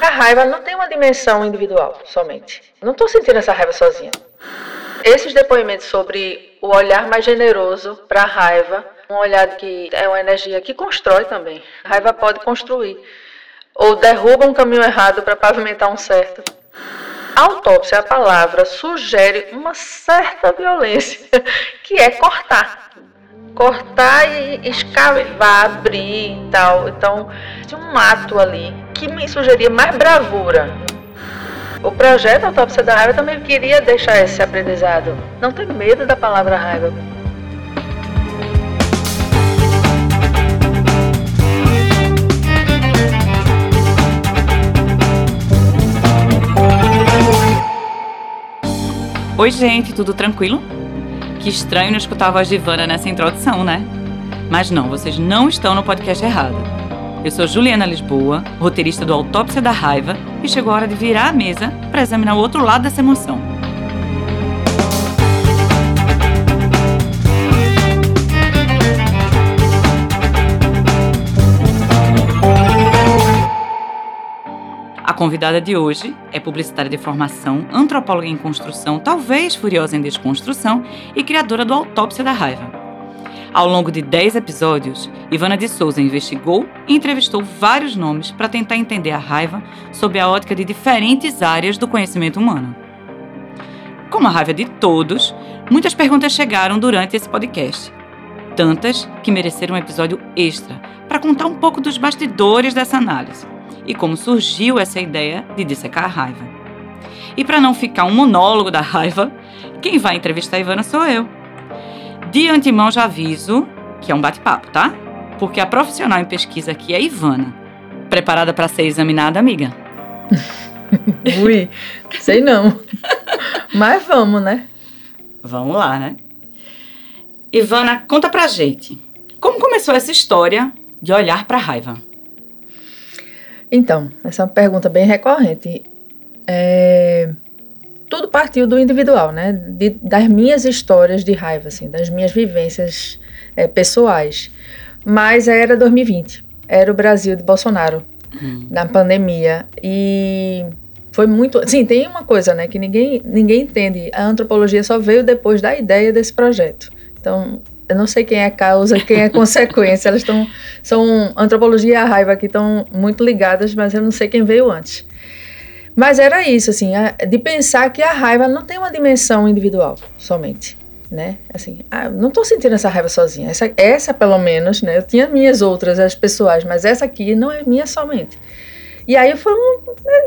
A raiva não tem uma dimensão individual somente. Não estou sentindo essa raiva sozinha. Esses depoimentos sobre o olhar mais generoso para a raiva, um olhar que é uma energia que constrói também. A raiva pode construir ou derruba um caminho errado para pavimentar um certo. Autópsia, a palavra, sugere uma certa violência, que é cortar. Cortar e escavar, abrir e tal. Então, tem um ato ali que me sugeria mais bravura. O projeto Autópsia da Raiva também queria deixar esse aprendizado. Não ter medo da palavra raiva. Oi, gente, tudo tranquilo? Que estranho não escutar a voz de Ivana nessa introdução, né? Mas não, vocês não estão no podcast errado. Eu sou Juliana Lisboa, roteirista do Autópsia da Raiva, e chegou a hora de virar a mesa para examinar o outro lado dessa emoção. A convidada de hoje é publicitária de formação, antropóloga em construção, talvez furiosa em desconstrução e criadora do Autópsia da Raiva. Ao longo de 10 episódios, Ivana de Souza investigou e entrevistou vários nomes para tentar entender a raiva sob a ótica de diferentes áreas do conhecimento humano. Como a raiva de todos, muitas perguntas chegaram durante esse podcast. Tantas que mereceram um episódio extra para contar um pouco dos bastidores dessa análise e como surgiu essa ideia de dissecar a raiva. E para não ficar um monólogo da raiva, quem vai entrevistar Ivana sou eu. De antemão já aviso que é um bate-papo, tá? Porque a profissional em pesquisa aqui é a Ivana. Preparada para ser examinada, amiga? Ui, sei não. Mas vamos, né? Vamos lá, né? Ivana, conta pra gente. Como começou essa história de olhar pra raiva? Então, essa é uma pergunta bem recorrente. É, tudo partiu do individual, né? De, das minhas histórias de raiva, assim, das minhas vivências é, pessoais. Mas era 2020, era o Brasil de Bolsonaro, hum. na pandemia. E foi muito. Sim, tem uma coisa, né, que ninguém, ninguém entende. A antropologia só veio depois da ideia desse projeto. Então, eu não sei quem é causa, quem é consequência. Elas estão. São. Antropologia e a raiva aqui estão muito ligadas, mas eu não sei quem veio antes. Mas era isso, assim, de pensar que a raiva não tem uma dimensão individual somente, né? Assim, ah, não estou sentindo essa raiva sozinha. Essa, essa, pelo menos, né? Eu tinha minhas outras, as pessoais, mas essa aqui não é minha somente. E aí foi um,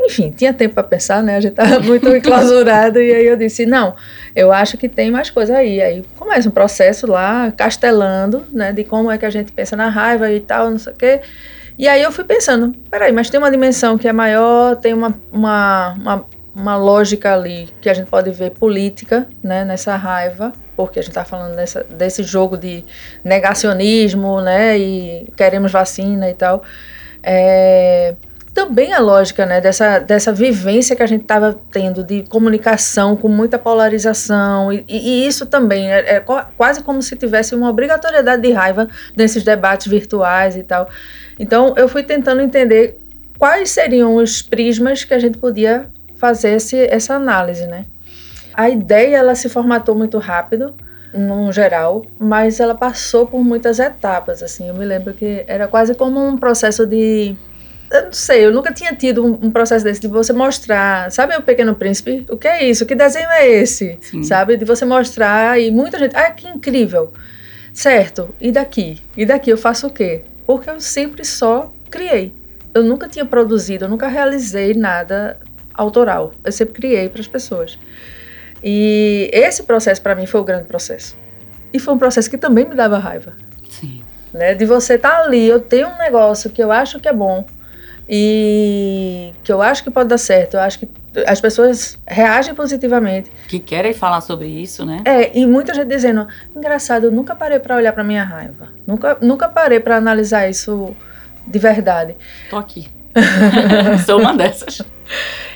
enfim, tinha tempo para pensar, né? A gente estava muito enclausurado e aí eu disse, não, eu acho que tem mais coisa aí. Aí começa um processo lá, castelando, né? De como é que a gente pensa na raiva e tal, não sei o quê. E aí eu fui pensando, peraí, mas tem uma dimensão que é maior, tem uma, uma, uma, uma lógica ali que a gente pode ver política, né? Nessa raiva, porque a gente está falando dessa, desse jogo de negacionismo, né? E queremos vacina e tal. É, também a lógica né, dessa, dessa vivência que a gente estava tendo de comunicação com muita polarização, e, e isso também é, é, quase como se tivesse uma obrigatoriedade de raiva nesses debates virtuais e tal. Então eu fui tentando entender quais seriam os prismas que a gente podia fazer esse, essa análise. Né? A ideia ela se formatou muito rápido, no geral, mas ela passou por muitas etapas. Assim, eu me lembro que era quase como um processo de eu não sei, eu nunca tinha tido um, um, processo desse de você mostrar, sabe o Pequeno Príncipe? O que é isso? Que desenho é esse? Sim. Sabe? De você mostrar e muita gente, ah, que incrível. Certo, e daqui? E daqui eu faço o quê? Porque eu sempre só criei. Eu nunca tinha produzido, eu nunca realizei nada autoral. Eu sempre criei para as pessoas. E esse processo para mim foi o grande processo. E foi um processo que também me dava raiva. Sim. Né? De você estar tá ali, eu tenho um negócio que eu acho que é bom, e que eu acho que pode dar certo. Eu acho que as pessoas reagem positivamente. Que querem falar sobre isso, né? É, e muita gente dizendo: engraçado, eu nunca parei para olhar para minha raiva. Nunca, nunca parei para analisar isso de verdade. Tô aqui. Sou uma dessas.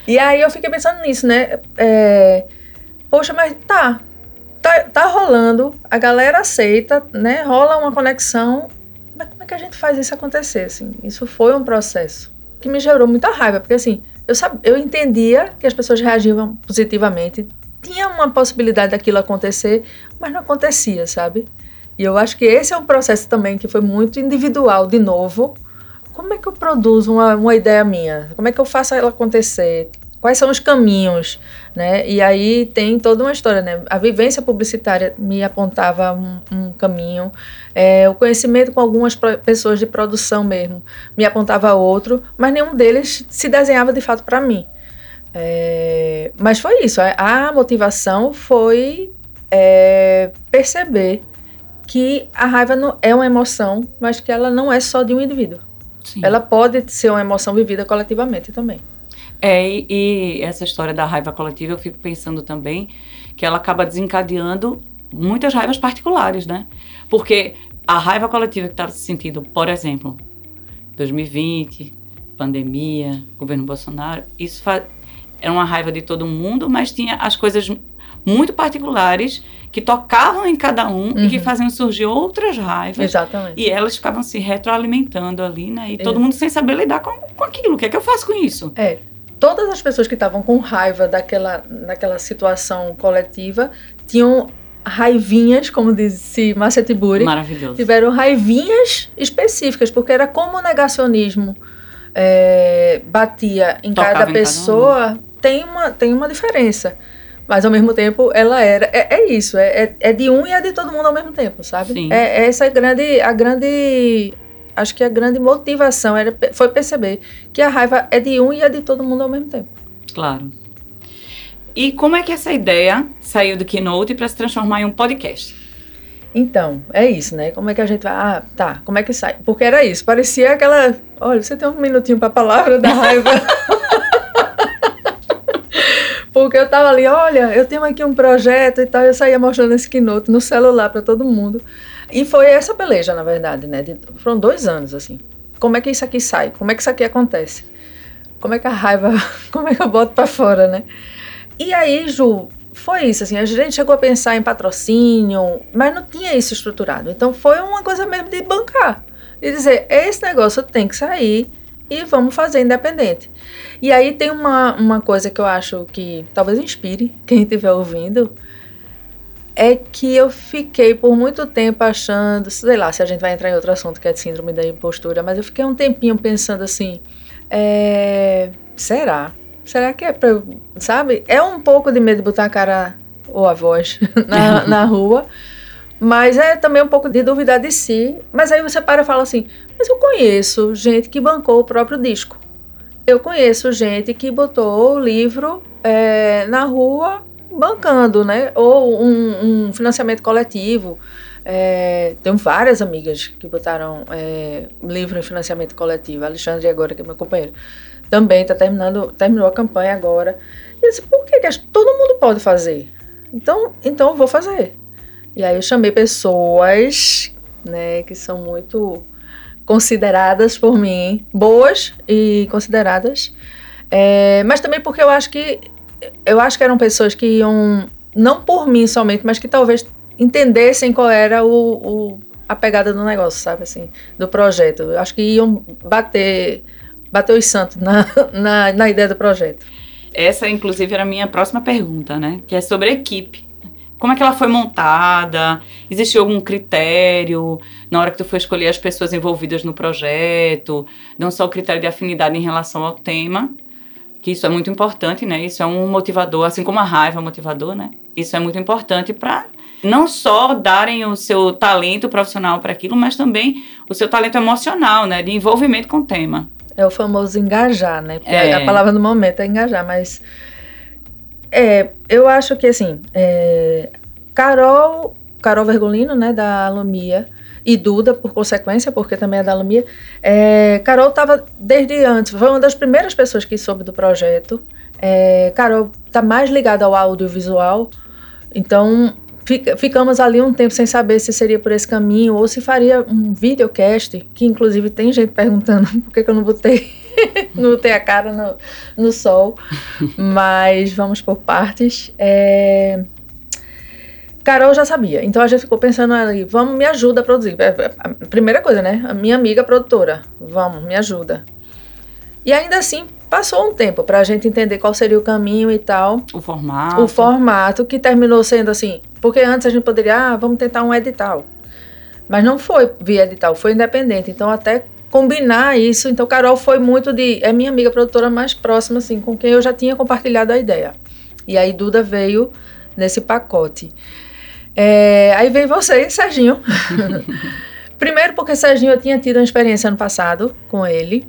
E aí eu fiquei pensando nisso, né? É, poxa, mas tá, tá, tá rolando, a galera aceita, né? Rola uma conexão. Mas como é que a gente faz isso acontecer? Assim? Isso foi um processo que me gerou muita raiva, porque assim, eu, sab, eu entendia que as pessoas reagiam positivamente, tinha uma possibilidade daquilo acontecer, mas não acontecia, sabe? E eu acho que esse é um processo também que foi muito individual, de novo. Como é que eu produzo uma, uma ideia minha? Como é que eu faço ela acontecer? Quais são os caminhos, né? E aí tem toda uma história, né? A vivência publicitária me apontava um, um caminho, é, o conhecimento com algumas pessoas de produção mesmo me apontava outro, mas nenhum deles se desenhava de fato para mim. É, mas foi isso, a, motivação foi é, perceber que a raiva não é uma emoção, mas que ela não é só de um indivíduo. Sim. Ela pode ser uma emoção vivida coletivamente também. É, e, e, essa história da raiva coletiva, eu fico pensando também que ela acaba desencadeando muitas raivas particulares, né? Porque a raiva coletiva que está se sentindo, por exemplo, 2020, pandemia, governo Bolsonaro, isso era uma raiva de todo mundo, mas tinha as coisas muito particulares que tocavam em cada um uhum. e que uhum. faziam surgir outras raivas. Exatamente. E elas ficavam se retroalimentando ali, né? E é. todo mundo sem saber lidar com, com aquilo. O que é que eu faço com isso? É. Todas as pessoas que estavam com raiva daquela, daquela situação coletiva tinham raivinhas, como disse Márcia Tiburi. Maravilhoso. Tiveram raivinhas específicas, porque era como o negacionismo é, batia em Tocava cada pessoa, cada um. tem, uma, tem uma diferença. Mas ao mesmo tempo ela era. É, é isso, é, é, é, de um e é de todo mundo ao mesmo tempo, sabe? Sim. É, é essa grande, a grande. Acho que a grande motivação era, foi perceber que a raiva é de um e é de todo mundo ao mesmo tempo. Claro. E como é que essa ideia saiu do Keynote para se transformar em um podcast? Então, é isso, né? Como é que a gente vai. Ah, tá, como é que sai? Porque era isso, parecia aquela. Olha, você tem um minutinho para a palavra da raiva. Porque eu tava ali, olha, eu tenho aqui um projeto e tal, eu saía mostrando esse keynote no celular para todo mundo. E foi essa peleja, na verdade, né? De, foram dois anos, assim. Como é que isso aqui sai? Como é que isso aqui acontece? Como é que a raiva, como é que eu boto para fora, né? E aí, Ju, foi isso, assim, a gente chegou a pensar em patrocínio, mas não tinha isso estruturado. Então foi uma coisa mesmo de bancar. De dizer, esse negócio tem que sair e vamos fazer independente. E aí tem uma, uma coisa que eu acho que talvez inspire quem estiver ouvindo, é que eu fiquei por muito tempo achando, sei lá, se a gente vai entrar em outro assunto que é de síndrome da impostura, mas eu fiquei um tempinho pensando assim, é, será? Será que é pra, sabe? É um pouco de medo de botar a cara ou a voz na, na rua, mas é também um pouco de duvidar de si. Mas aí você para e fala assim: Mas eu conheço gente que bancou o próprio disco. Eu conheço gente que botou o livro é, na rua bancando, né? Ou um, um financiamento coletivo. É, tenho várias amigas que botaram é, livro em financiamento coletivo. Alexandre agora, que é meu companheiro, também está terminando, terminou a campanha agora. E disse, por que, que todo mundo pode fazer? Então, então eu vou fazer. E aí eu chamei pessoas, né, que são muito consideradas por mim, boas e consideradas, é, mas também porque eu acho que eu acho que eram pessoas que iam não por mim somente, mas que talvez entendessem qual era o, o a pegada do negócio, sabe assim, do projeto. Eu acho que iam bater bater os santos na, na, na ideia do projeto. Essa, inclusive, era a minha próxima pergunta, né? Que é sobre a equipe. Como é que ela foi montada? Existiu algum critério na hora que tu foi escolher as pessoas envolvidas no projeto? Não só o critério de afinidade em relação ao tema, que isso é muito importante, né? Isso é um motivador, assim como a raiva é um motivador, né? Isso é muito importante para não só darem o seu talento profissional para aquilo, mas também o seu talento emocional, né? De envolvimento com o tema. É o famoso engajar, né? É. A palavra do momento é engajar, mas é, eu acho que assim, é, Carol, Carol Vergolino, né, da Alumia, e Duda, por consequência, porque também é da Alumia, é, Carol estava desde antes, foi uma das primeiras pessoas que soube do projeto. É, Carol está mais ligada ao audiovisual, então fica, ficamos ali um tempo sem saber se seria por esse caminho ou se faria um videocast, que inclusive tem gente perguntando por que, que eu não botei não ter a cara no, no sol. Mas vamos por partes. É... Carol já sabia, então a gente ficou pensando ali, vamos, me ajuda a produzir. É, é, a primeira coisa, né? A minha amiga produtora, vamos, me ajuda. E ainda assim, passou um tempo para a gente entender qual seria o caminho e tal. O formato. O formato, que terminou sendo assim. Porque antes a gente poderia, ah, vamos tentar um edital. Mas não foi via edital, foi independente. Então, até combinar isso. Então, Carol foi muito de. É minha amiga produtora mais próxima, assim, com quem eu já tinha compartilhado a ideia. E aí, Duda veio nesse pacote. É, aí vem você, Serginho. Primeiro, porque Serginho eu tinha tido uma experiência ano passado com ele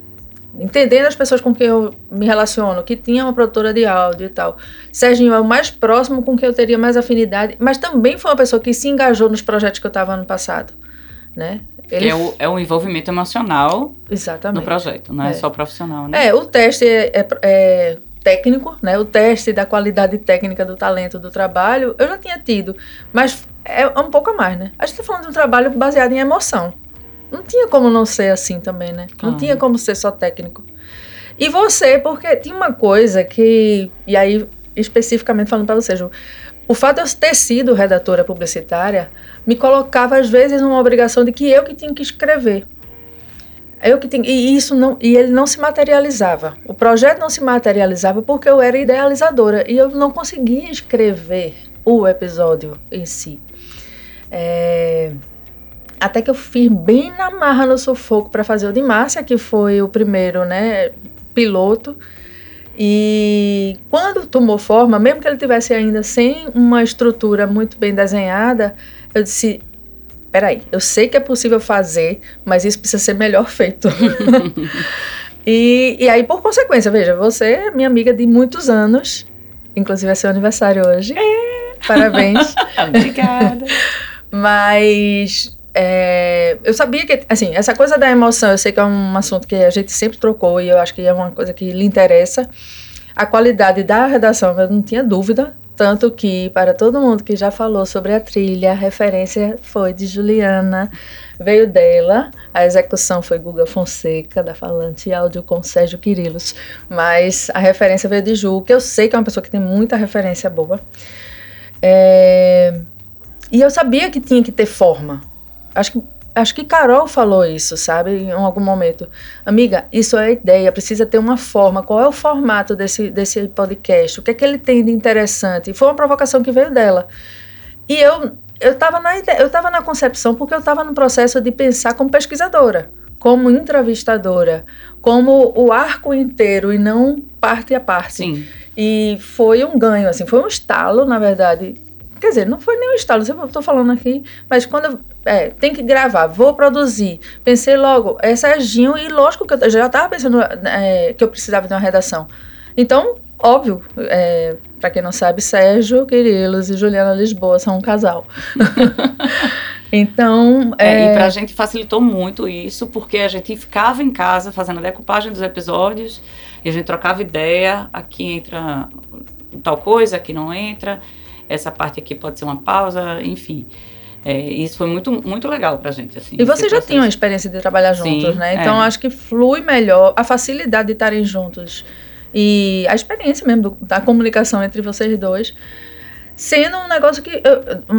entendendo as pessoas com quem eu me relaciono, que tinha uma produtora de áudio e tal. Serginho é o mais próximo com quem eu teria mais afinidade, mas também foi uma pessoa que se engajou nos projetos que eu estava ano passado, né? Ele... É, o, é o envolvimento emocional Exatamente. no projeto, não é, é só profissional, né? É, o teste é, é, é, técnico, né? O teste da qualidade técnica do talento do trabalho, eu já tinha tido, mas é um pouco a mais, né? A gente está falando de um trabalho baseado em emoção. Não tinha como não ser assim também, né? Não ah. tinha como ser só técnico. E você, porque tinha uma coisa que. E aí, especificamente falando para você, Ju, o fato de eu ter sido redatora publicitária me colocava, às vezes, numa obrigação de que eu que tinha que escrever. Eu que tinha, e isso não e ele não se materializava. O projeto não se materializava porque eu era idealizadora e eu não conseguia escrever o episódio em si. É, até que eu fiz bem na marra no sufoco para fazer o de Márcia, que foi o primeiro, né, piloto. E quando tomou forma, mesmo que ele tivesse ainda sem uma estrutura muito bem desenhada, eu disse: peraí, eu sei que é possível fazer, mas isso precisa ser melhor feito. e, e aí, por consequência, veja, você é minha amiga de muitos anos, inclusive é seu aniversário hoje. É. Parabéns. Obrigada. mas é, eu sabia que, assim, essa coisa da emoção, eu sei que é um assunto que a gente sempre trocou e eu acho que é uma coisa que lhe interessa. A qualidade da redação, eu não tinha dúvida, tanto que, para todo mundo que já falou sobre a trilha, a referência foi de Juliana, veio dela, a execução foi Guga Fonseca, da Falante Áudio com Sérgio Quirilos, mas a referência veio de Ju, que eu sei que é uma pessoa que tem muita referência boa. É, e eu sabia que tinha que ter forma, Acho que, acho que Carol falou isso, sabe, em algum momento. Amiga, isso é ideia, precisa ter uma forma. Qual é o formato desse, desse podcast? O que é que ele tem de interessante? Foi uma provocação que veio dela. E eu eu estava na eu estava na concepção porque eu estava no processo de pensar como pesquisadora, como entrevistadora, como o arco inteiro e não parte a parte. Sim. E foi um ganho assim, foi um estalo, na verdade, Quer dizer, não foi nem um estalo, eu estou falando aqui, mas quando é, tem que gravar, vou produzir, pensei logo, é Serginho, e lógico que eu já estava pensando é, que eu precisava de uma redação. Então, óbvio, é, para quem não sabe, Sérgio Quirilos e Juliana Lisboa são um casal. então. É, e para a gente facilitou muito isso, porque a gente ficava em casa fazendo a decupagem dos episódios, e a gente trocava ideia, aqui entra tal coisa, aqui não entra essa parte aqui pode ser uma pausa, enfim. É, isso foi muito, muito legal pra gente. Assim, e você já tinha uma experiência de trabalhar juntos, Sim, né? Então é. acho que flui melhor a facilidade de estarem juntos e a experiência mesmo do, da comunicação entre vocês dois, sendo um negócio que.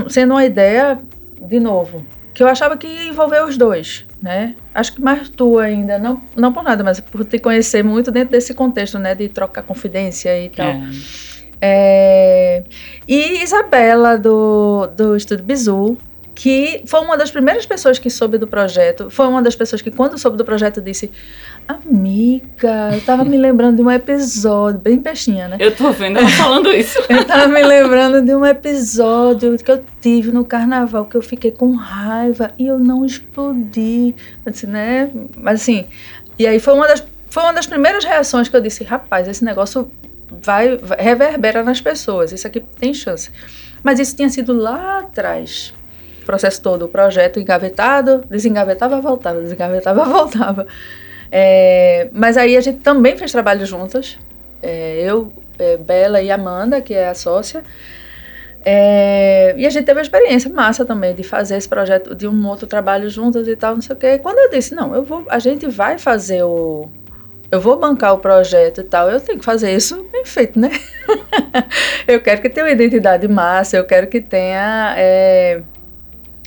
sendo uma ideia, de novo, que eu achava que ia envolver os dois, né? Acho que mais tu ainda, não, não por nada, mas por te conhecer muito dentro desse contexto, né? De trocar confidência e tal. É. É, e Isabela, do, do Estúdio Bizu, que foi uma das primeiras pessoas que soube do projeto, foi uma das pessoas que, quando soube do projeto, disse: Amiga, eu tava me lembrando de um episódio, bem peixinha, né? Eu tô vendo ela falando isso. eu tava me lembrando de um episódio que eu tive no carnaval, que eu fiquei com raiva e eu não explodi. Eu disse, né? Mas assim, e aí foi uma das, foi uma das primeiras reações que eu disse: Rapaz, esse negócio vai, vai reverbera nas pessoas. Isso aqui tem chance. Mas isso tinha sido lá atrás. Processo todo, o projeto engavetado, desengavetava, voltava, desengavetava, voltava. É, mas aí a gente também fez trabalho juntas. É, eu, é, Bela e Amanda, que é a sócia. É, e a gente teve a experiência massa também de fazer esse projeto, de um outro trabalho juntas e tal, não sei o quê. Quando eu disse, não, eu vou, a gente vai fazer o, eu vou bancar o projeto e tal, eu tenho que fazer isso bem feito, né? eu quero que tenha uma identidade massa, eu quero que tenha. É,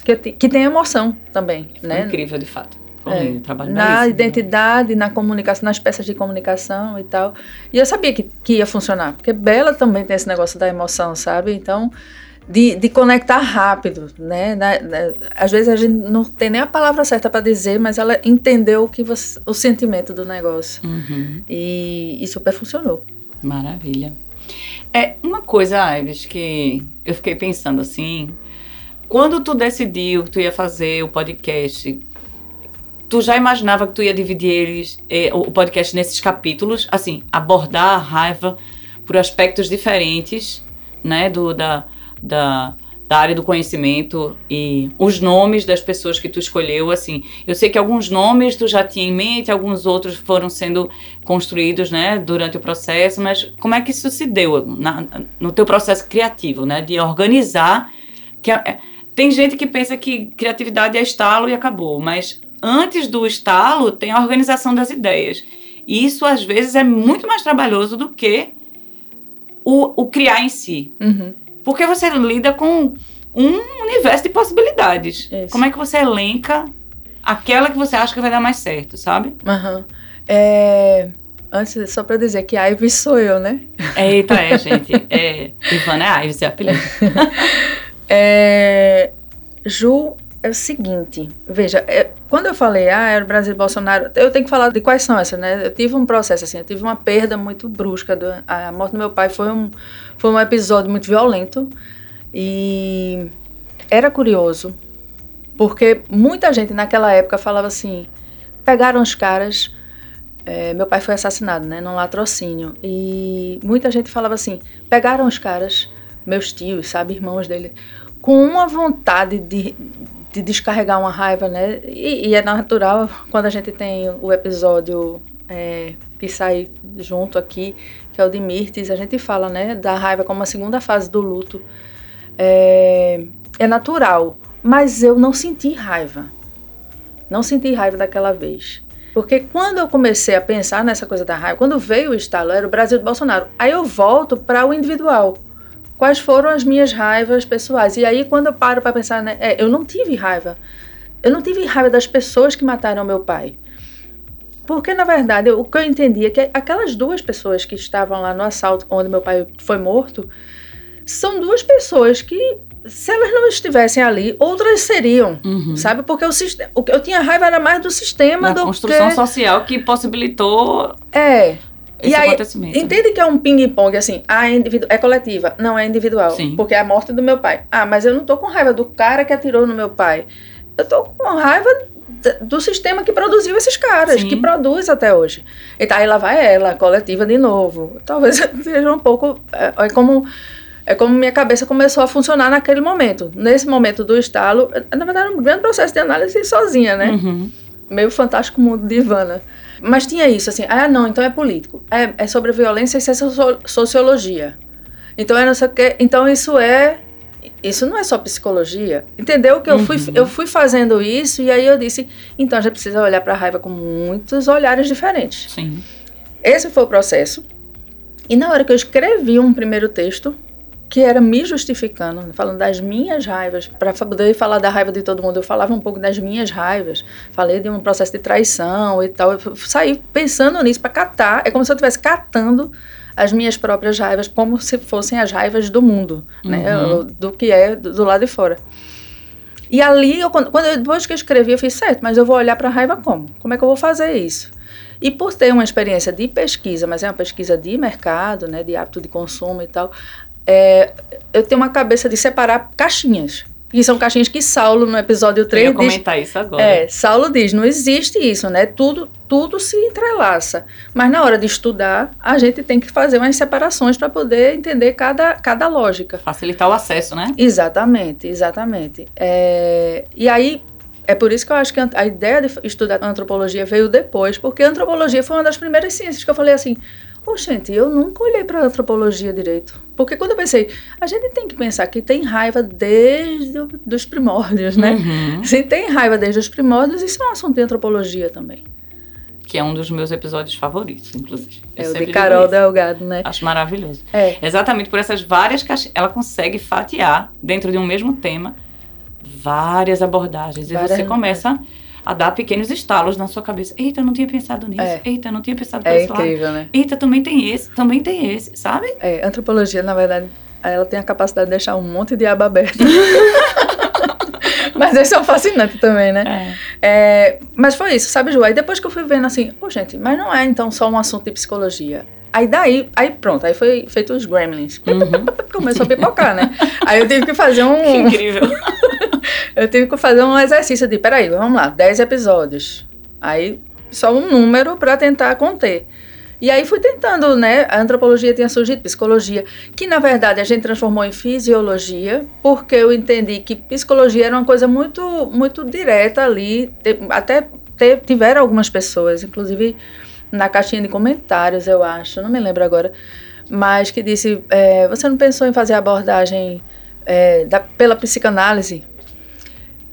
que, que tenha emoção também, né? incrível, de fato. lindo, trabalho na belíssimo. identidade, na comunicação, nas peças de comunicação e tal. E eu sabia que, que ia funcionar, porque Bela também tem esse negócio da emoção, sabe? Então, de, de conectar rápido, né? Na- na- às vezes a gente não tem nem a palavra certa para dizer, mas ela entendeu o, que você, o sentimento do negócio. Uhum. E, e super funcionou. Maravilha. É uma coisa, Ives, que eu fiquei pensando assim. Quando tu decidiu que tu ia fazer o podcast, tu já imaginava que tu ia dividir eles, eh, o podcast nesses capítulos, assim, abordar a raiva por aspectos diferentes, né, do, da, da, da área do conhecimento e os nomes das pessoas que tu escolheu, assim, eu sei que alguns nomes tu já tinha em mente, alguns outros foram sendo construídos, né, durante o processo, mas como é que isso se deu na- no teu processo criativo, né, de organizar, que tem gente que pensa que criatividade é estalo e acabou, mas antes do estalo tem a organização das ideias. E isso às vezes é muito mais trabalhoso do que o, o criar em si. Uhum. Porque você lida com um universo de possibilidades. Isso. Como é que você elenca aquela que você acha que vai dar mais certo, sabe? Aham. É, antes, só para dizer que Ivy sou eu, né? Eita, é, gente. É, Ivana é Ives, é apelido. É, Ju, é o seguinte, veja, é, quando eu falei, ah, era o Brasil Bolsonaro, eu tenho que falar de quais são essas, né? Eu tive um processo assim, eu tive uma perda muito brusca. Do, a morte do meu pai foi um, foi um episódio muito violento e era curioso, porque muita gente naquela época falava assim, pegaram os caras, é, meu pai foi assassinado, né, num latrocínio, e muita gente falava assim, pegaram os caras, meus tios, sabe, irmãos dele, com uma vontade de, de descarregar uma raiva, né? E, e é natural quando a gente tem o episódio é, que sai junto aqui, que é o de Mirtes, a gente fala, né, da raiva como a segunda fase do luto. É, é natural, mas eu não senti raiva. Não senti raiva daquela vez. Porque quando eu comecei a pensar nessa coisa da raiva, quando veio o estalo, era o Brasil do Bolsonaro. Aí eu volto para o individual quais foram as minhas raivas pessoais. E aí, quando eu paro para pensar, né, é, eu não tive raiva. Eu não tive raiva das pessoas que mataram meu pai. Porque, na verdade, o que eu entendi é que aquelas duas pessoas que estavam lá no assalto onde meu pai foi morto são duas pessoas que, se elas não estivessem ali, outras seriam. Uhum. Sabe? Porque o sistema. O que eu tinha raiva era mais do sistema Da do construção que. social que possibilitou É. esse E aí, acontecimento. Entende que é um ping-pong, assim, ah, é, é coletiva, não é individual. Sim. Porque é a morte do meu pai. Ah, mas eu não tô com raiva do cara que atirou no meu pai. Eu tô com raiva do sistema que produziu esses caras, Sim. que produz até hoje. Então aí lá vai ela, coletiva de novo. Talvez seja um pouco. É, é como. É como minha cabeça começou a funcionar naquele momento. Nesse momento do estalo, na verdade, é um grande processo de análise sozinha, né? Uhum. meio fantástico mundo de Ivana. Mas tinha isso, assim, ah, não, então é político. É, é sobre violência, isso é socio- sociologia. Então é não sei o quê. Então isso é. Isso não é só psicologia. Entendeu? Que eu, fui, Uhum. eu fui fazendo isso e aí eu disse, então a gente precisa olhar para a raiva com muitos olhares diferentes. Sim. Esse foi o processo. E na hora que eu escrevi um primeiro texto, que era me justificando, falando das minhas raivas, para poder falar da raiva de todo mundo, eu falava um pouco das minhas raivas, falei de um processo de traição e tal, eu saí pensando nisso para catar, é como se eu estivesse catando as minhas próprias raivas, como se fossem as raivas do mundo, né, Uhum. do que é do, do lado de fora. E ali, eu, quando, quando eu- depois que eu escrevi, eu fiz certo, mas eu vou olhar para a raiva como? Como é que eu vou fazer isso? E por ter uma experiência de pesquisa, mas é uma pesquisa de mercado, né, de hábito de consumo e tal, é, eu tenho uma cabeça de separar caixinhas. Que são caixinhas que Saulo, no episódio Eu ia 3, diz comentar isso agora. é, Saulo diz, não existe isso, né? Tudo, tudo se entrelaça. Mas na hora de estudar, a gente tem que fazer umas separações para poder entender cada, cada lógica. Facilitar o acesso, né? Exatamente, exatamente. É, e aí, é por isso que eu acho que a a ideia de estudar antropologia veio depois, porque a antropologia foi uma das primeiras ciências que eu falei assim, oh, gente, eu nunca olhei para antropologia direito. Porque quando eu pensei, a gente tem que pensar que tem raiva desde o- dos primórdios, né? Uhum. Se tem raiva desde os primórdios, isso é um assunto de antropologia também. Que é um dos meus episódios favoritos, inclusive. Eu É o de Carol. Delgado, né? Acho maravilhoso. É. Exatamente por essas várias caixinhas. Ela consegue fatiar dentro de um mesmo tema várias abordagens. E Várias- você começa a dar pequenos estalos na sua cabeça. Eita, eu não tinha pensado nisso. É. Eita, eu não tinha pensado por É esse lado. incrível, né? Eita, também tem esse, também tem esse, sabe? É, antropologia, na verdade, ela tem a capacidade de deixar um monte de aba aberta. mas esse é um fascinante também, né? É. É, mas foi isso, sabe, Ju? Aí depois que eu fui vendo assim, ô gente, mas não é então só um assunto de psicologia. Aí daí, aí pronto, aí foi feito os gremlins. Uhum. Começou a pipocar, né? Aí eu tive que fazer Que um. incrível. Eu tive que fazer um exercício de, peraí, vamos lá, 10 episódios. Aí só um número para tentar conter. E aí fui tentando, né? A antropologia tinha surgido, psicologia, que na verdade a gente transformou em fisiologia, porque eu entendi que psicologia era uma coisa muito, muito direta ali. Até tiveram algumas pessoas, inclusive na caixinha de comentários, eu acho, não me lembro agora, mas que disse: é, você não pensou em fazer abordagem é, da- pela psicanálise?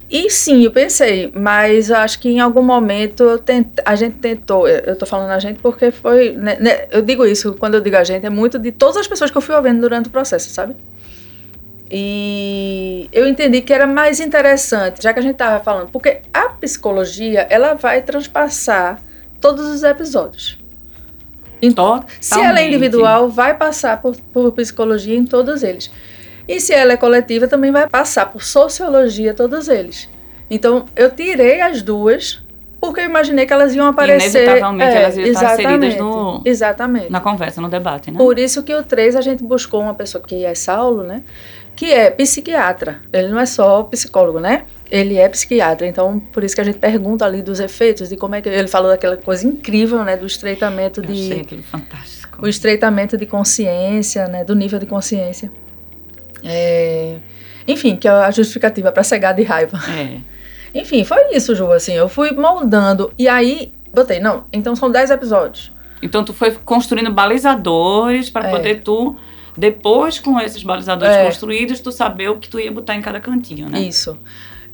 E sim, eu pensei, mas eu acho que em algum momento a gente tentou, eu tô falando a gente porque foi, né, né, eu digo isso, quando eu digo a gente, é muito de todas as pessoas que eu fui ouvindo durante o processo, sabe? E eu entendi que era mais interessante, já que a gente tava falando, porque a psicologia, ela vai transpassar todos os episódios. Totalmente. Se ela é individual, vai passar por, por psicologia em todos eles. E se ela é coletiva, também vai passar por sociologia todos eles. Então, eu tirei as duas porque eu imaginei que elas iam aparecer. Inevitavelmente, é, elas iam estar inseridas exatamente, no- Exatamente. Na conversa, no debate, né? Por isso que o 3 a gente buscou uma pessoa que é Saulo, né? Que é psiquiatra. Ele não é só psicólogo, né? Ele é psiquiatra. Então, por isso que a gente pergunta ali dos efeitos, de como é que. Ele falou daquela coisa incrível, né? Do estreitamento Eu de achei aquilo fantástico. o estreitamento de consciência, né, do nível de consciência. É, enfim, que é a justificativa para cegar de raiva. É. Enfim, foi isso, Ju, assim, eu fui moldando e aí botei, não, então são 10 episódios. Então tu foi construindo balizadores para É. poder tu, depois com esses balizadores É. construídos, tu saber o que tu ia botar em cada cantinho, né? Isso.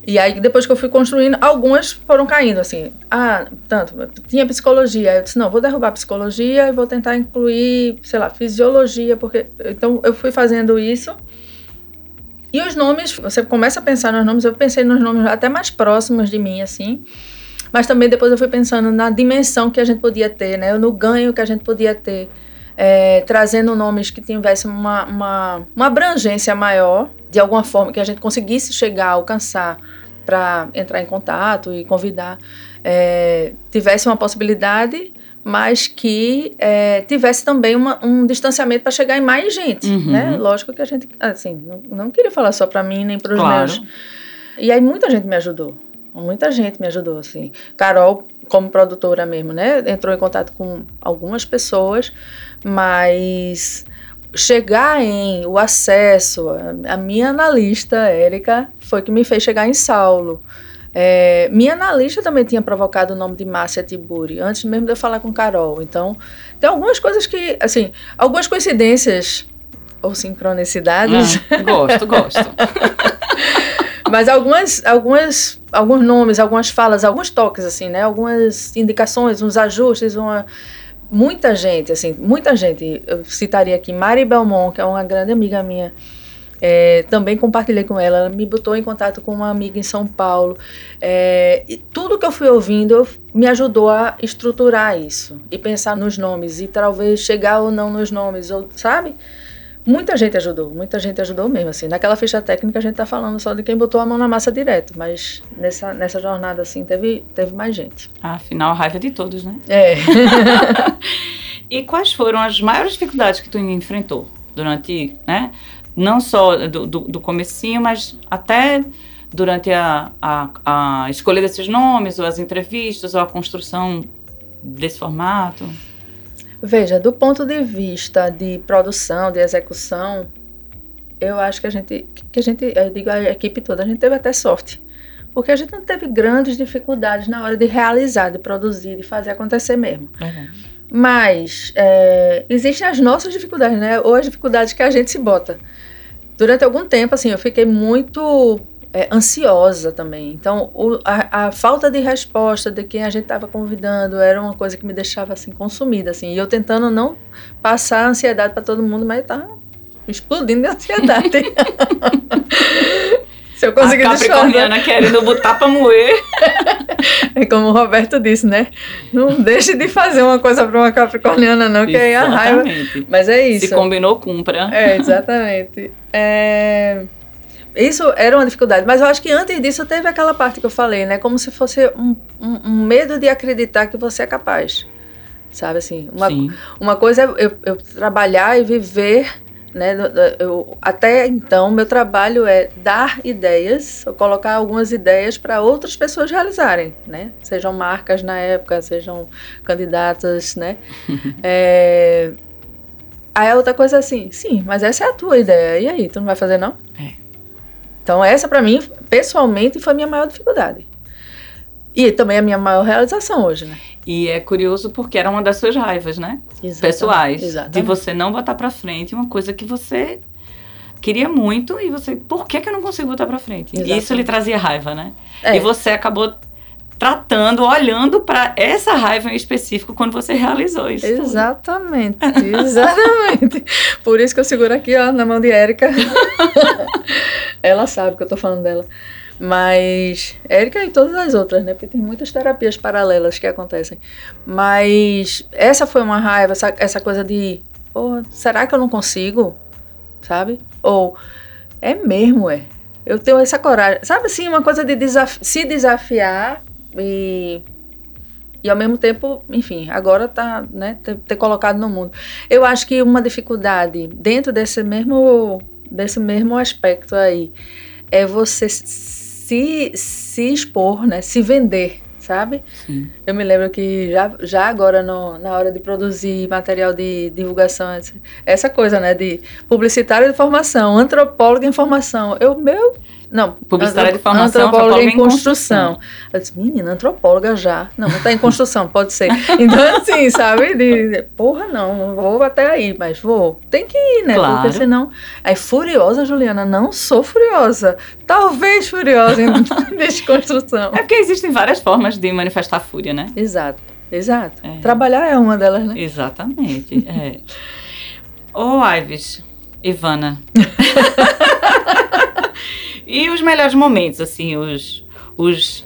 E aí, depois que eu fui construindo, algumas foram caindo, assim. Ah, tanto, tinha psicologia. Eu disse, não, vou derrubar psicologia e vou tentar incluir, sei lá, fisiologia, porque. Então, eu fui fazendo isso. E os nomes, você começa a pensar nos nomes, eu pensei nos nomes até mais próximos de mim, assim. Mas também depois eu fui pensando na dimensão que a gente podia ter, né? No ganho que a gente podia ter. é, trazendo nomes que tivessem uma, uma, uma abrangência maior, de alguma forma, que a gente conseguisse chegar, alcançar para entrar em contato e convidar, é, tivesse uma possibilidade, mas que é, tivesse também uma- um distanciamento para chegar em mais gente, Uhum. né? Lógico que a gente, assim, não, não queria falar só para mim nem para os Claro. meus. E aí muita gente me ajudou. Muita gente me ajudou, assim. Carol, como produtora mesmo, né? Entrou em contato com algumas pessoas, mas chegar em o acesso, a, minha analista, Érica, foi que me fez chegar em Saulo. É, minha analista também tinha provocado o nome de Márcia Tiburi, antes mesmo de eu falar com Carol. Então, tem algumas coisas que, assim, algumas coincidências ou sincronicidades, Ah, gosto, gosto. mas algumas, algumas, alguns nomes, algumas falas, alguns toques, assim, né? Algumas indicações, uns ajustes, uma muita gente, assim, muita gente. Eu citaria aqui Mari Belmont, que é uma grande amiga minha. É, também compartilhei com ela, ela me botou em contato com uma amiga em São Paulo. É, e tudo que eu fui ouvindo me ajudou a estruturar isso e pensar nos nomes e talvez chegar ou não nos nomes, ou, sabe? Muita gente ajudou, muita gente ajudou mesmo. Assim, naquela ficha técnica a gente tá falando só de quem botou a mão na massa direto, mas nessa, nessa jornada assim teve, teve mais gente. Afinal, a raiva é de todos, né? É. E quais foram as maiores dificuldades que tu enfrentou durante, né? Não só do, do, do comecinho, mas até durante a, a, a escolha desses nomes, ou as entrevistas, ou a construção desse formato? Veja, do ponto de vista de produção, de execução, eu acho que a gente, que a gente, eu digo a equipe toda, a gente teve até sorte. Porque a gente não teve grandes dificuldades na hora de realizar, de produzir, de fazer acontecer mesmo. Mas é, existem as nossas dificuldades, né? Ou as dificuldades que a gente se bota. Durante algum tempo, assim, eu fiquei muito é, ansiosa também. Então, o- a, a falta de resposta de quem a gente estava convidando era uma coisa que me deixava assim consumida, assim. E eu tentando não passar a ansiedade para todo mundo, mas tava explodindo de ansiedade. Se eu conseguir a Capricorniana querendo botar pra moer. é como o Roberto disse, né? Não deixe de fazer uma coisa pra uma Capricorniana, não, que aí a raiva. Mas é isso. Se combinou, cumpra. É, exatamente. É... Isso era uma dificuldade, mas eu acho que antes disso teve aquela parte que eu falei, né? Como se fosse um, um, um medo de acreditar que você é capaz. Sabe assim? Uma, uma coisa é eu, eu trabalhar e viver né? Eu, até então, meu trabalho é dar ideias, colocar algumas ideias para outras pessoas realizarem, né? Sejam marcas na época, sejam candidatas, né? é... Aí a outra coisa é assim, sim, mas essa é a tua ideia. E aí, tu não vai fazer não? É. Então essa para mim, pessoalmente, foi a minha maior dificuldade. E também a minha maior realização hoje, né? E é curioso porque era uma das suas raivas, né? Exatamente. Pessoais. Exatamente. De você não botar pra frente uma coisa que você queria muito e você, por que, que eu não consigo botar pra frente? Exatamente. Isso lhe trazia raiva, né? É. E você acabou tratando, olhando para essa raiva em específico quando você realizou isso. Exatamente, exatamente. Por isso que eu seguro aqui, ó, na mão de Érica. Ela sabe que eu tô falando dela. Mas Érica e todas as outras, né? Porque tem muitas terapias paralelas que acontecem. Mas essa foi uma raiva, essa, essa coisa de, porra, será que eu não consigo? Sabe? Ou é mesmo, é. Eu tenho essa coragem. Sabe assim, uma coisa de desaf se desafiar e e ao mesmo tempo, enfim, agora tá, né, ter, ter, colocado no mundo. Eu acho que uma dificuldade dentro desse mesmo desse mesmo aspecto aí é você se, se expor, né? Se vender, sabe? Sim. Eu me lembro que já, já agora no, na hora de produzir material de divulgação, essa coisa, né? De publicitário de formação, antropólogo em formação. Eu, meu não, publicitária de formação, antropóloga, antropóloga em construção. construção. Eu disse, menina, antropóloga já. Não, não está em construção, pode ser. Então, assim, sabe? De, porra, não, não vou até aí, mas vou. Tem que ir, né? Claro. Porque senão. Aí, furiosa, Juliana, não sou furiosa. Talvez furiosa em desconstrução. É porque existem várias formas de manifestar fúria, né? Exato, exato. É. Trabalhar é uma delas, né? Exatamente. É. Ô, oh, Ives, Ivana. E os melhores momentos, assim, os, os,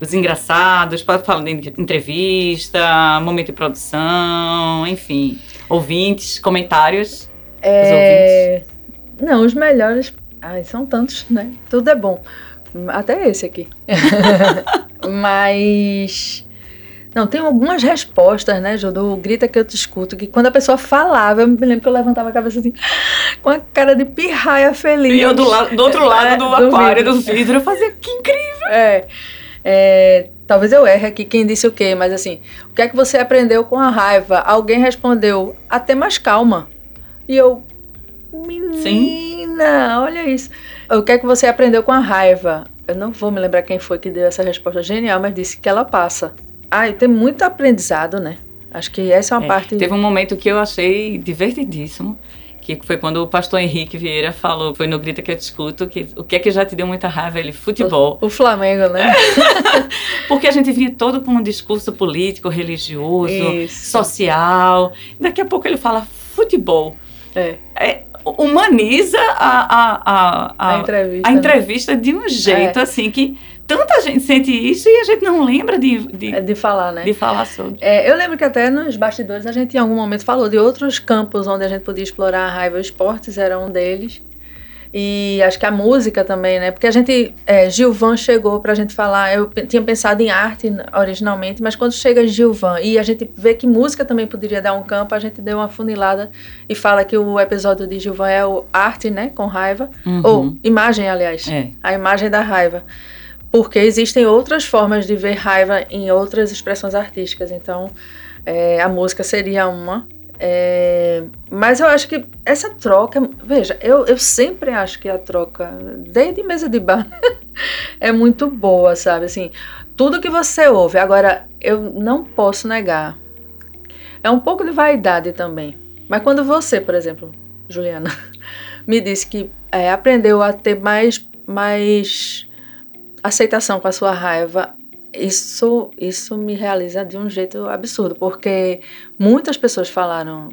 os engraçados, pode falar de entrevista, momento de produção, enfim, ouvintes, comentários é... ouvintes. Não, os melhores, ai, são tantos, né? Tudo é bom. Até esse aqui. Mas não, tem algumas respostas, né, Jô, do Grita que eu te escuto, que quando a pessoa falava, eu me lembro que eu levantava a cabeça assim, com a cara de pirraia feliz. E eu do, lado, do outro lado é, do, do aquário, vidro. do vidro, eu fazia, que incrível! É, é, talvez eu erre aqui quem disse o quê, mas assim, o que é que você aprendeu com a raiva? Alguém respondeu, a ter mais calma. E eu, menina, Sim. olha isso. O que é que você aprendeu com a raiva? Eu não vou me lembrar quem foi que deu essa resposta genial, mas disse que ela passa. Ah, tem muito aprendizado, né? Acho que essa é uma é, parte. Teve um momento que eu achei divertidíssimo, que foi quando o pastor Henrique Vieira falou, foi no Grita que eu te escuto, que o que é que já te deu muita raiva? Ele, futebol. O, o Flamengo, né? Porque a gente vinha todo com um discurso político, religioso, Isso. social. Daqui a pouco ele fala futebol. É. é humaniza a, a, a, a, a entrevista, a né? entrevista né? de um jeito é. assim que tanta gente sente isso e a gente não lembra de, de, é de falar, né? De falar sobre. É, eu lembro que até nos bastidores a gente em algum momento falou de outros campos onde a gente podia explorar a raiva. Os esportes era um deles. E acho que a música também, né? Porque a gente. É, Gilvan chegou pra gente falar. Eu tinha pensado em arte originalmente, mas quando chega Gilvan e a gente vê que música também poderia dar um campo, a gente deu uma funilada e fala que o episódio de Gilvan é o arte, né? Com raiva. Uhum. Ou imagem, aliás. É. A imagem da raiva porque existem outras formas de ver raiva em outras expressões artísticas. Então, é, a música seria uma. É, mas eu acho que essa troca, veja, eu, eu sempre acho que a troca, desde mesa de bar, é muito boa, sabe? Assim, tudo que você ouve. Agora, eu não posso negar. É um pouco de vaidade também. Mas quando você, por exemplo, Juliana, me disse que é, aprendeu a ter mais, mais aceitação com a sua raiva, isso, isso me realiza de um jeito absurdo, porque muitas pessoas falaram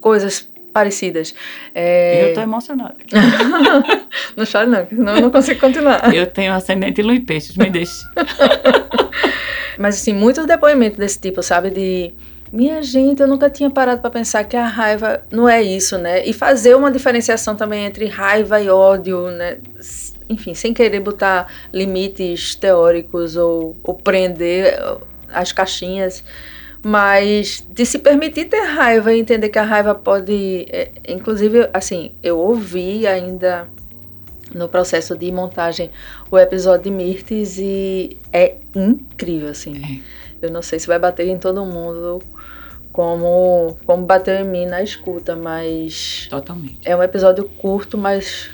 coisas parecidas. É... Eu tô emocionada. não chore não, senão eu não consigo continuar. eu tenho ascendente e peixes, me deixe. Mas assim, muitos depoimentos desse tipo, sabe? De minha gente, eu nunca tinha parado para pensar que a raiva não é isso, né? E fazer uma diferenciação também entre raiva e ódio, né? Enfim, sem querer botar limites teóricos ou, ou prender as caixinhas, mas de se permitir ter raiva e entender que a raiva pode. É, inclusive, assim, eu ouvi ainda no processo de montagem o episódio de Mirtes e é incrível, assim. É. Eu não sei se vai bater em todo mundo como, como bateu em mim na escuta, mas. Totalmente. É um episódio curto, mas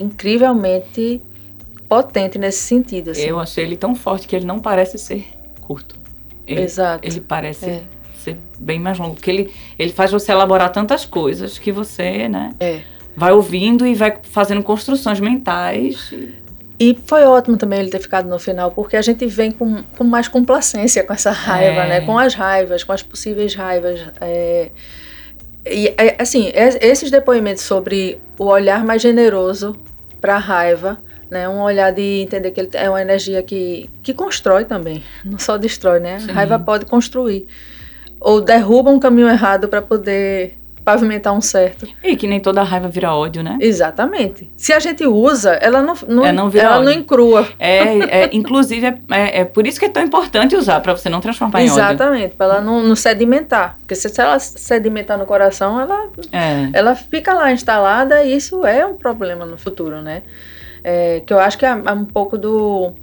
incrivelmente potente nesse sentido. Assim. Eu achei ele tão forte que ele não parece ser curto. Ele, Exato. Ele parece é. ser bem mais longo, porque ele, ele faz você elaborar tantas coisas que você, né? É. Vai ouvindo e vai fazendo construções mentais. E foi ótimo também ele ter ficado no final, porque a gente vem com, com mais complacência com essa raiva, é. né? Com as raivas, com as possíveis raivas. É... E, é, assim, esses depoimentos sobre o olhar mais generoso para a raiva, né? Um olhar de entender que ele é uma energia que, que constrói também, não só destrói, né? A raiva pode construir. Ou derruba um caminho errado para poder pavimentar um certo. E que nem toda raiva vira ódio, né? Exatamente. Se a gente usa, ela não, não, é, não ela ódio. não encrua. É, é inclusive, é, é, é, por isso que é tão importante usar, para você não transformar em Exatamente, ódio. Exatamente, para ela não, não, sedimentar. Porque se, se, ela sedimentar no coração, ela, é. ela fica lá instalada e isso é um problema no futuro, né? É, que eu acho que é, é um pouco do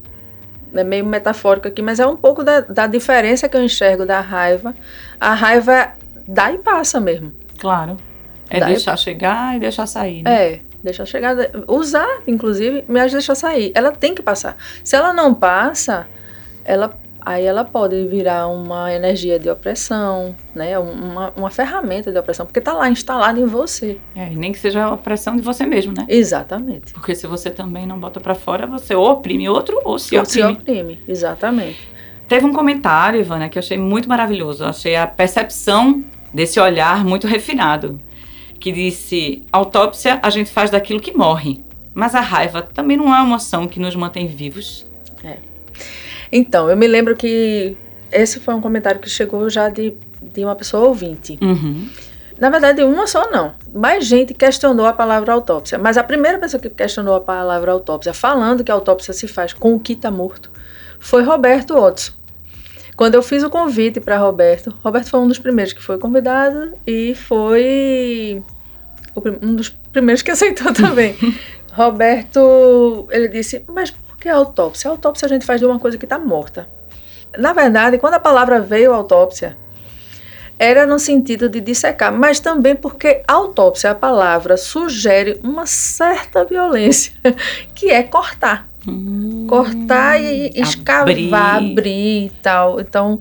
é meio metafórico aqui, mas é um pouco da, da, diferença que eu enxergo da raiva. A raiva dá e passa mesmo. Claro. É Daí, deixar chegar e deixar sair. Né? É, deixar chegar. Usar, inclusive, me ajuda a deixar sair. Ela tem que passar. Se ela não passa, ela aí ela pode virar uma energia de opressão, né? Uma, uma ferramenta de opressão, porque está lá instalada em você. É, nem que seja a opressão de você mesmo, né? Exatamente. Porque se você também não bota para fora, você ou oprime outro ou se ou oprime. se oprime, exatamente. Teve um comentário, Ivana, que eu achei muito maravilhoso. Eu achei a percepção desse olhar muito refinado, que disse: autópsia a gente faz daquilo que morre, mas a raiva também não é uma emoção que nos mantém vivos. É. Então, eu me lembro que esse foi um comentário que chegou já de, de uma pessoa ouvinte. Uhum. Na verdade, uma só não. Mais gente questionou a palavra autópsia. Mas a primeira pessoa que questionou a palavra autópsia, falando que a autópsia se faz com o que está morto, foi Roberto Otto. Quando eu fiz o convite para Roberto, Roberto foi um dos primeiros que foi convidado e foi um dos primeiros que aceitou também. Roberto, ele disse, mas por que autópsia? A autópsia a gente faz de uma coisa que está morta. Na verdade, quando a palavra veio autópsia, era no sentido de dissecar, mas também porque autópsia, a palavra, sugere uma certa violência, que é cortar. Hum, cortar e escavar, abrir. abrir e tal. Então,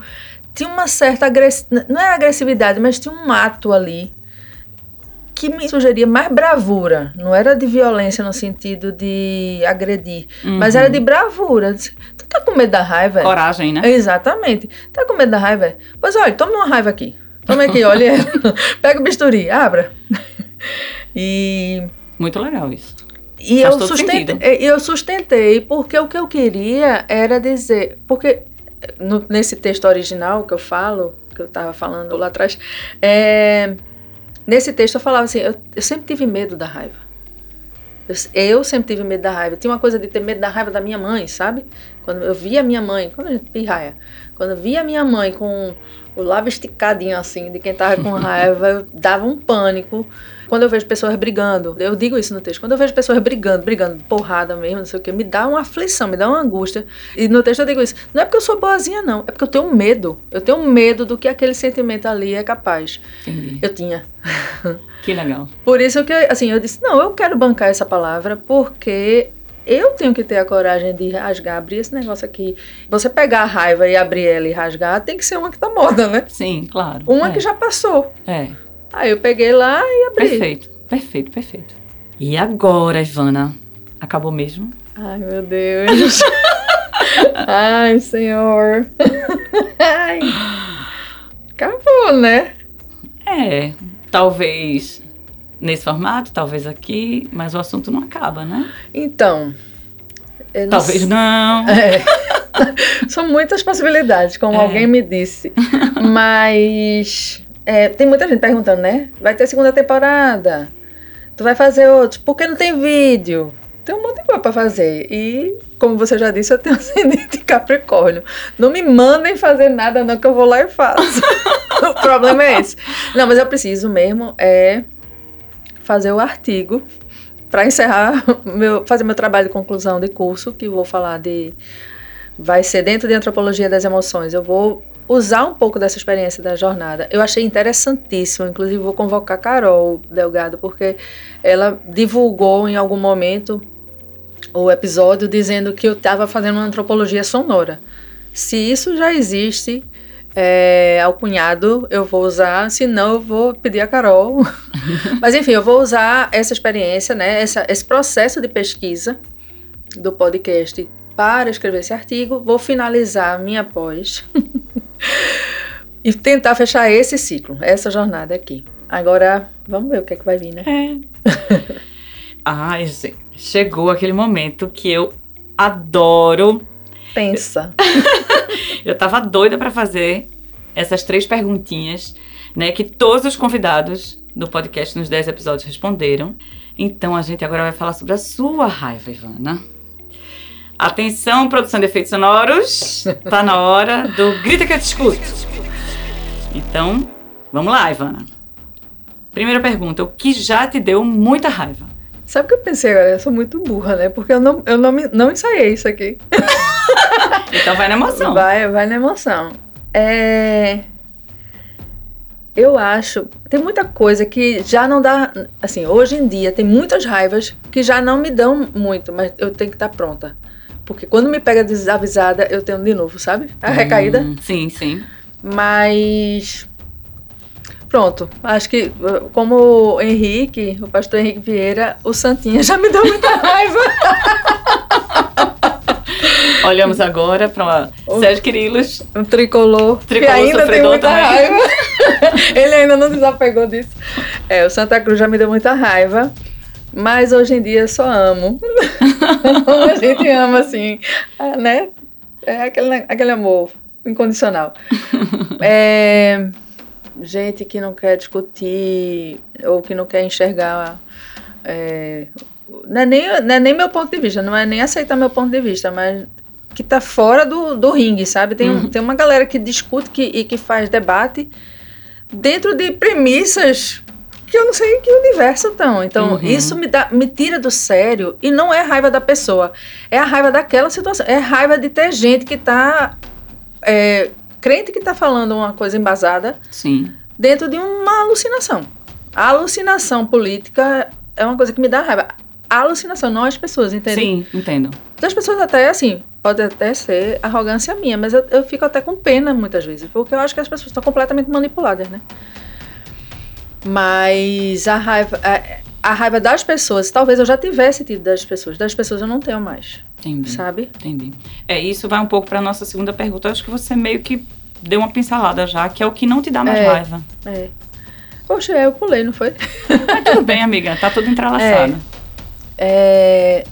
tinha uma certa agressividade, não é agressividade, mas tinha um ato ali que me sugeria mais bravura. Não era de violência no sentido de agredir, uhum. mas era de bravura. Tu tá com medo da raiva? Coragem, né? Exatamente. Tá com medo da raiva? Pois olha, toma uma raiva aqui. Toma aqui, olha. Pega o bisturi, abra. E. Muito legal isso. E eu sustentei, eu sustentei, porque o que eu queria era dizer. Porque no, nesse texto original que eu falo, que eu estava falando lá atrás, é, nesse texto eu falava assim: eu, eu sempre tive medo da raiva. Eu, eu, sempre tive medo da raiva. Tinha uma coisa de ter medo da raiva da minha mãe, sabe? Quando eu via minha mãe, quando a gente pirraia, quando eu via minha mãe com o lábio esticadinho assim, de quem tava com raiva, eu dava um pânico. Quando eu vejo pessoas brigando, eu digo isso no texto, quando eu vejo pessoas brigando, brigando, porrada mesmo, não sei o que, me dá uma aflição, me dá uma angústia. E no texto eu digo isso, não é porque eu sou boazinha, não, é porque eu tenho medo. Eu tenho medo do que aquele sentimento ali é capaz. Entendi. Eu tinha. Que legal. Por isso que, assim, eu disse, não, eu quero bancar essa palavra porque eu tenho que ter a coragem de rasgar, abrir esse negócio aqui. Você pegar a raiva e abrir ela e rasgar, tem que ser uma que tá morta, né? Sim, claro. Uma é. que já passou. É. Aí eu peguei lá e abri. Perfeito, perfeito, perfeito. E agora, Ivana? Acabou mesmo? Ai, meu Deus. Ai, senhor. Ai. Acabou, né? É, talvez nesse formato, talvez aqui, mas o assunto não acaba, né? Então. não Talvez não. É. São muitas possibilidades, como É. alguém me disse. Mas é, tem muita gente perguntando, né? Vai ter segunda temporada. Tu vai fazer outros. Por que não tem vídeo? Tem um monte de coisa pra fazer. E, como você já disse, eu tenho ascendente Capricórnio. Não me mandem fazer nada, não, que eu vou lá e faço. o problema é esse. Não, mas eu preciso mesmo é fazer o artigo para encerrar meu, fazer meu trabalho de conclusão de curso, que vou falar de vai ser dentro de antropologia das emoções. Eu vou usar um pouco dessa experiência da jornada. Eu achei interessantíssimo, inclusive vou convocar a Carol Delgado, porque ela divulgou em algum momento o episódio dizendo que eu estava fazendo uma antropologia sonora. Se isso já existe, é, ao cunhado eu vou usar, se não eu vou pedir a Carol. Mas enfim, eu vou usar essa experiência, né, essa, esse processo de pesquisa do podcast para escrever esse artigo, vou finalizar minha pós e tentar fechar esse ciclo, essa jornada aqui. Agora, vamos ver o que é que vai vir, né? É. Ai, gente, chegou aquele momento que eu adoro. Pensa. Eu tava doida pra fazer essas três perguntinhas, né, que todos os convidados do podcast nos 10 episódios responderam. Então a gente agora vai falar sobre a sua raiva, Ivana. Atenção, produção de efeitos sonoros. Tá na hora do grita que eu te escuto. Então, vamos lá, Ivana. Primeira pergunta: o que já te deu muita raiva? Sabe o que eu pensei agora? Eu sou muito burra, né? Porque eu não, eu não, não ensaiei isso aqui. Então vai na emoção. Vai, vai na emoção. É... Eu acho. Tem muita coisa que já não dá. Assim, hoje em dia tem muitas raivas que já não me dão muito, mas eu tenho que estar pronta. Porque quando me pega desavisada, eu tenho de novo, sabe? A recaída. Hum, sim, sim. Mas. Pronto, acho que uh, como o Henrique, o pastor Henrique Vieira, o Santinha já me deu muita raiva. Olhamos agora para O- Sérgio Quirilos. Um tricolor, que Tricolor ainda tem muita também. raiva. Ele ainda não desapegou disso. É, o Santa Cruz já me deu muita raiva. Mas hoje em dia eu só amo. a gente ama, assim, ah, né? É aquele, aquele amor incondicional. É, gente que não quer discutir ou que não quer enxergar. é, não, é nem, não é nem meu ponto de vista, não é nem aceitar meu ponto de vista, mas que tá fora do, do ringue, sabe? Tem, um- Uhum. tem uma galera que discute que, e que faz debate dentro de premissas que eu não sei em que universo estão. Então, Uhum. isso me, dá, me tira do sério e não é raiva da pessoa, é a raiva daquela situação, é raiva de ter gente que tá. É, crente que tá falando uma coisa embasada Sim. dentro de uma alucinação. A alucinação política é uma coisa que me dá raiva. A alucinação, não as pessoas, entende? Sim, entendo. Das pessoas até, assim, pode até ser arrogância minha, mas eu, eu fico até com pena muitas vezes, porque eu acho que as pessoas estão completamente manipuladas, né? Mas a raiva, a, a raiva das pessoas, talvez eu já tivesse tido das pessoas, das pessoas eu não tenho mais, Entendi. sabe? Entendi. É, isso vai um pouco para nossa segunda pergunta. Eu acho que você meio que deu uma pincelada já, que é o que não te dá mais É. raiva. É. Poxa, eu pulei, não foi? Mas tudo bem, amiga, tá tudo entrelaçado. É,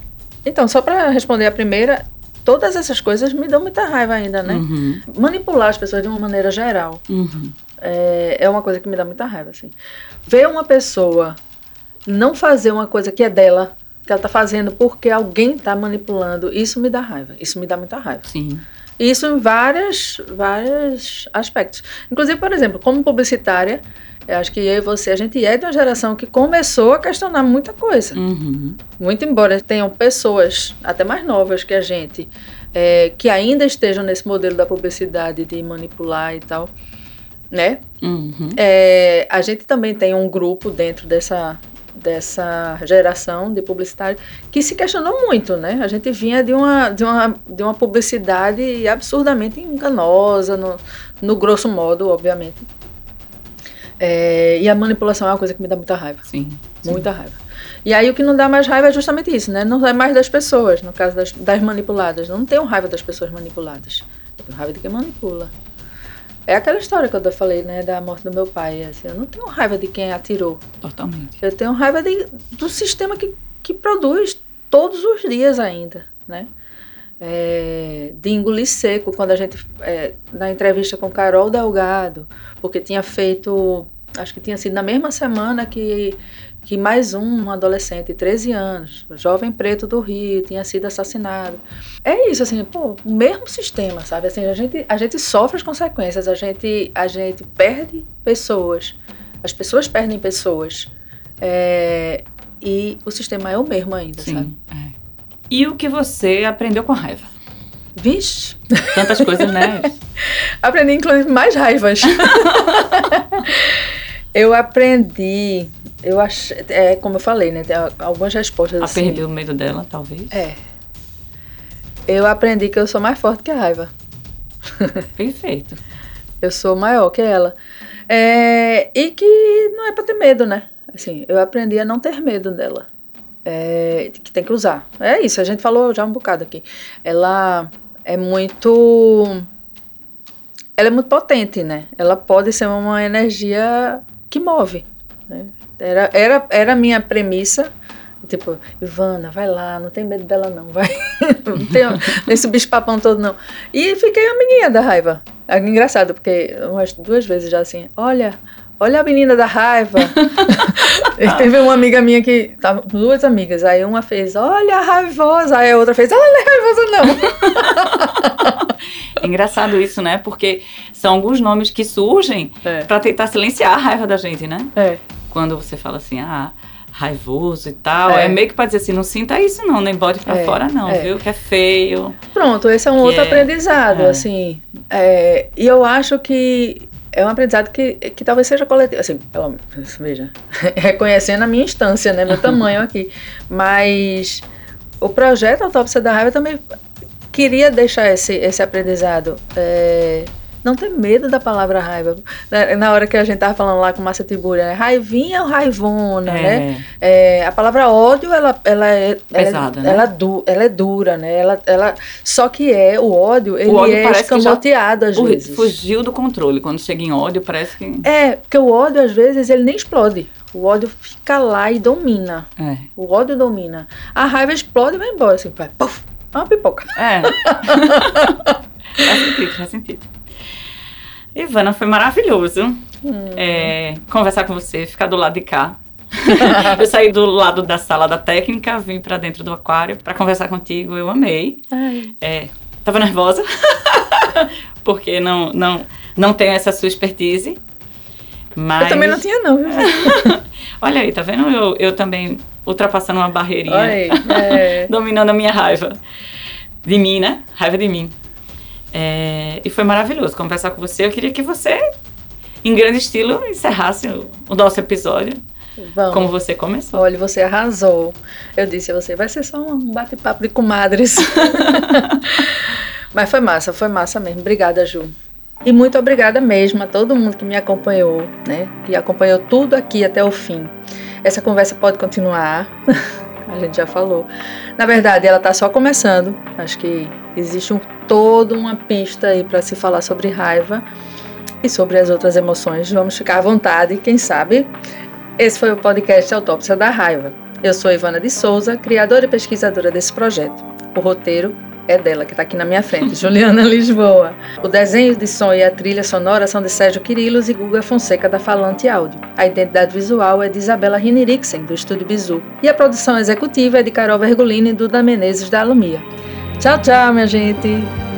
Então, só para responder a primeira, todas essas coisas me dão muita raiva ainda, né? Uhum, Manipular as pessoas de uma maneira geral uhum. É, é uma coisa que me dá muita raiva, assim. Ver uma pessoa não fazer uma coisa que é dela, que ela tá fazendo porque alguém tá manipulando, isso me dá raiva. Isso me dá muita raiva. Sim. Isso em vários, vários aspectos. Inclusive, por exemplo, como publicitária, eu acho que eu e você, a gente é de uma geração que começou a questionar muita coisa. Uhum. Muito embora tenham pessoas, até mais novas que a gente, é, que ainda estejam nesse modelo da publicidade de manipular e tal, né? Uhum. É, a gente também tem um grupo dentro dessa, dessa geração de publicitários que se questionou muito, né? A gente vinha de uma, de uma, de uma publicidade absurdamente enganosa, no, no grosso modo, obviamente. É, e a manipulação é uma coisa que me dá muita raiva. Sim. sim. Muita raiva. E aí o que não dá mais raiva é justamente isso, né? Não é mais das pessoas, no caso das, das manipuladas. Eu não tenho raiva das pessoas manipuladas. Eu tenho raiva de quem manipula. É aquela história que eu falei, né, da morte do meu pai. Assim, eu não tenho raiva de quem atirou. Totalmente. Eu tenho raiva de, do sistema que, que produz todos os dias ainda, né? É, de engolir seco quando a gente é, na entrevista com Carol Delgado, porque tinha feito, acho que tinha sido na mesma semana que que mais um, um adolescente, 13 anos, jovem preto do Rio, tinha sido assassinado. É isso, assim, pô, o mesmo sistema, sabe? Assim, a gente, a gente sofre as consequências, a gente, a gente perde pessoas, as pessoas perdem pessoas. É, e o sistema é o mesmo ainda, Sim, sabe? É. E o que você aprendeu com a raiva? Vixe! Tantas coisas, né? Aprendi, inclusive, mais raivas. eu aprendi eu acho, é como eu falei, né? Tem algumas respostas a assim. perder o medo dela, talvez. É. Eu aprendi que eu sou mais forte que a raiva. Perfeito. eu sou maior que ela. É, e que não é pra ter medo, né? Assim, eu aprendi a não ter medo dela. É, que tem que usar. É isso, a gente falou já um bocado aqui. Ela é muito. Ela é muito potente, né? Ela pode ser uma energia que move. Né? Era, era, era a minha premissa. Tipo, Ivana, vai lá, não tem medo dela não, vai. não tem esse bicho papão todo não. E fiquei a menina da raiva. É engraçado, porque umas duas vezes já assim, olha, olha a menina da raiva. teve uma amiga minha que, duas amigas, aí uma fez, olha a raivosa, aí a outra fez, ela não é raivosa não. É engraçado isso, né? Porque são alguns nomes que surgem é. para tentar silenciar a raiva da gente, né? É quando você fala assim, ah, raivoso e tal, é, é meio que para dizer assim, não sinta isso não, nem bote para é, fora não, é. viu? Que é feio. Pronto, esse é um outro é, aprendizado, é. assim. É, e eu acho que é um aprendizado que, que talvez seja coletivo, assim, pelo menos, veja, reconhecendo a minha instância, né, meu tamanho aqui. Mas o projeto Autópsia da Raiva também queria deixar esse, esse aprendizado. É, não ter medo da palavra raiva. Na, hora que a gente tava falando lá com Márcia Tibúria, né? raivinha ou raivona, é. né? É, a palavra ódio, ela, ela é pesada, ela, né? Ela, du, ela é dura, né? Ela, ela, só que é o ódio, ele o ódio é escamoteado às vezes. Fugiu do controle. Quando chega em ódio, parece que. É, porque o ódio, às vezes, ele nem explode. O ódio fica lá e domina. É. O ódio domina. A raiva explode e vai embora, assim, é uma pipoca. É. faz sentido, faz sentido. Ivana, foi maravilhoso hum. é, conversar com você, ficar do lado de cá. eu saí do lado da sala da técnica, vim para dentro do aquário para conversar contigo. Eu amei. É, tava nervosa porque não não não tenho essa sua expertise. Mas... Eu também não tinha não. Olha aí, tá vendo? Eu, eu também ultrapassando uma barreirinha, Oi, é... dominando a minha raiva de mim, né? Raiva de mim. É, e foi maravilhoso conversar com você. Eu queria que você, em grande estilo, encerrasse o, o nosso episódio. Vamos. Como você começou. Olha, você arrasou. Eu disse a você, vai ser só um bate-papo de comadres. Mas foi massa, foi massa mesmo. Obrigada, Ju. E muito obrigada mesmo a todo mundo que me acompanhou, né? Que acompanhou tudo aqui até o fim. Essa conversa pode continuar. a gente já falou. Na verdade, ela está só começando. Acho que existe um, toda uma pista aí para se falar sobre raiva e sobre as outras emoções. Vamos ficar à vontade, quem sabe. Esse foi o podcast Autópsia da Raiva. Eu sou Ivana de Souza, criadora e pesquisadora desse projeto. O roteiro é dela, que está aqui na minha frente, Juliana Lisboa. O desenho de som e a trilha sonora são de Sérgio Quirilos e Guga Fonseca, da Falante Áudio. A identidade visual é de Isabela Rinirixen, do Estúdio Bizu. E a produção executiva é de Carol Vergolini e Duda Menezes, da Alumia. Tchau, tchau, minha gente!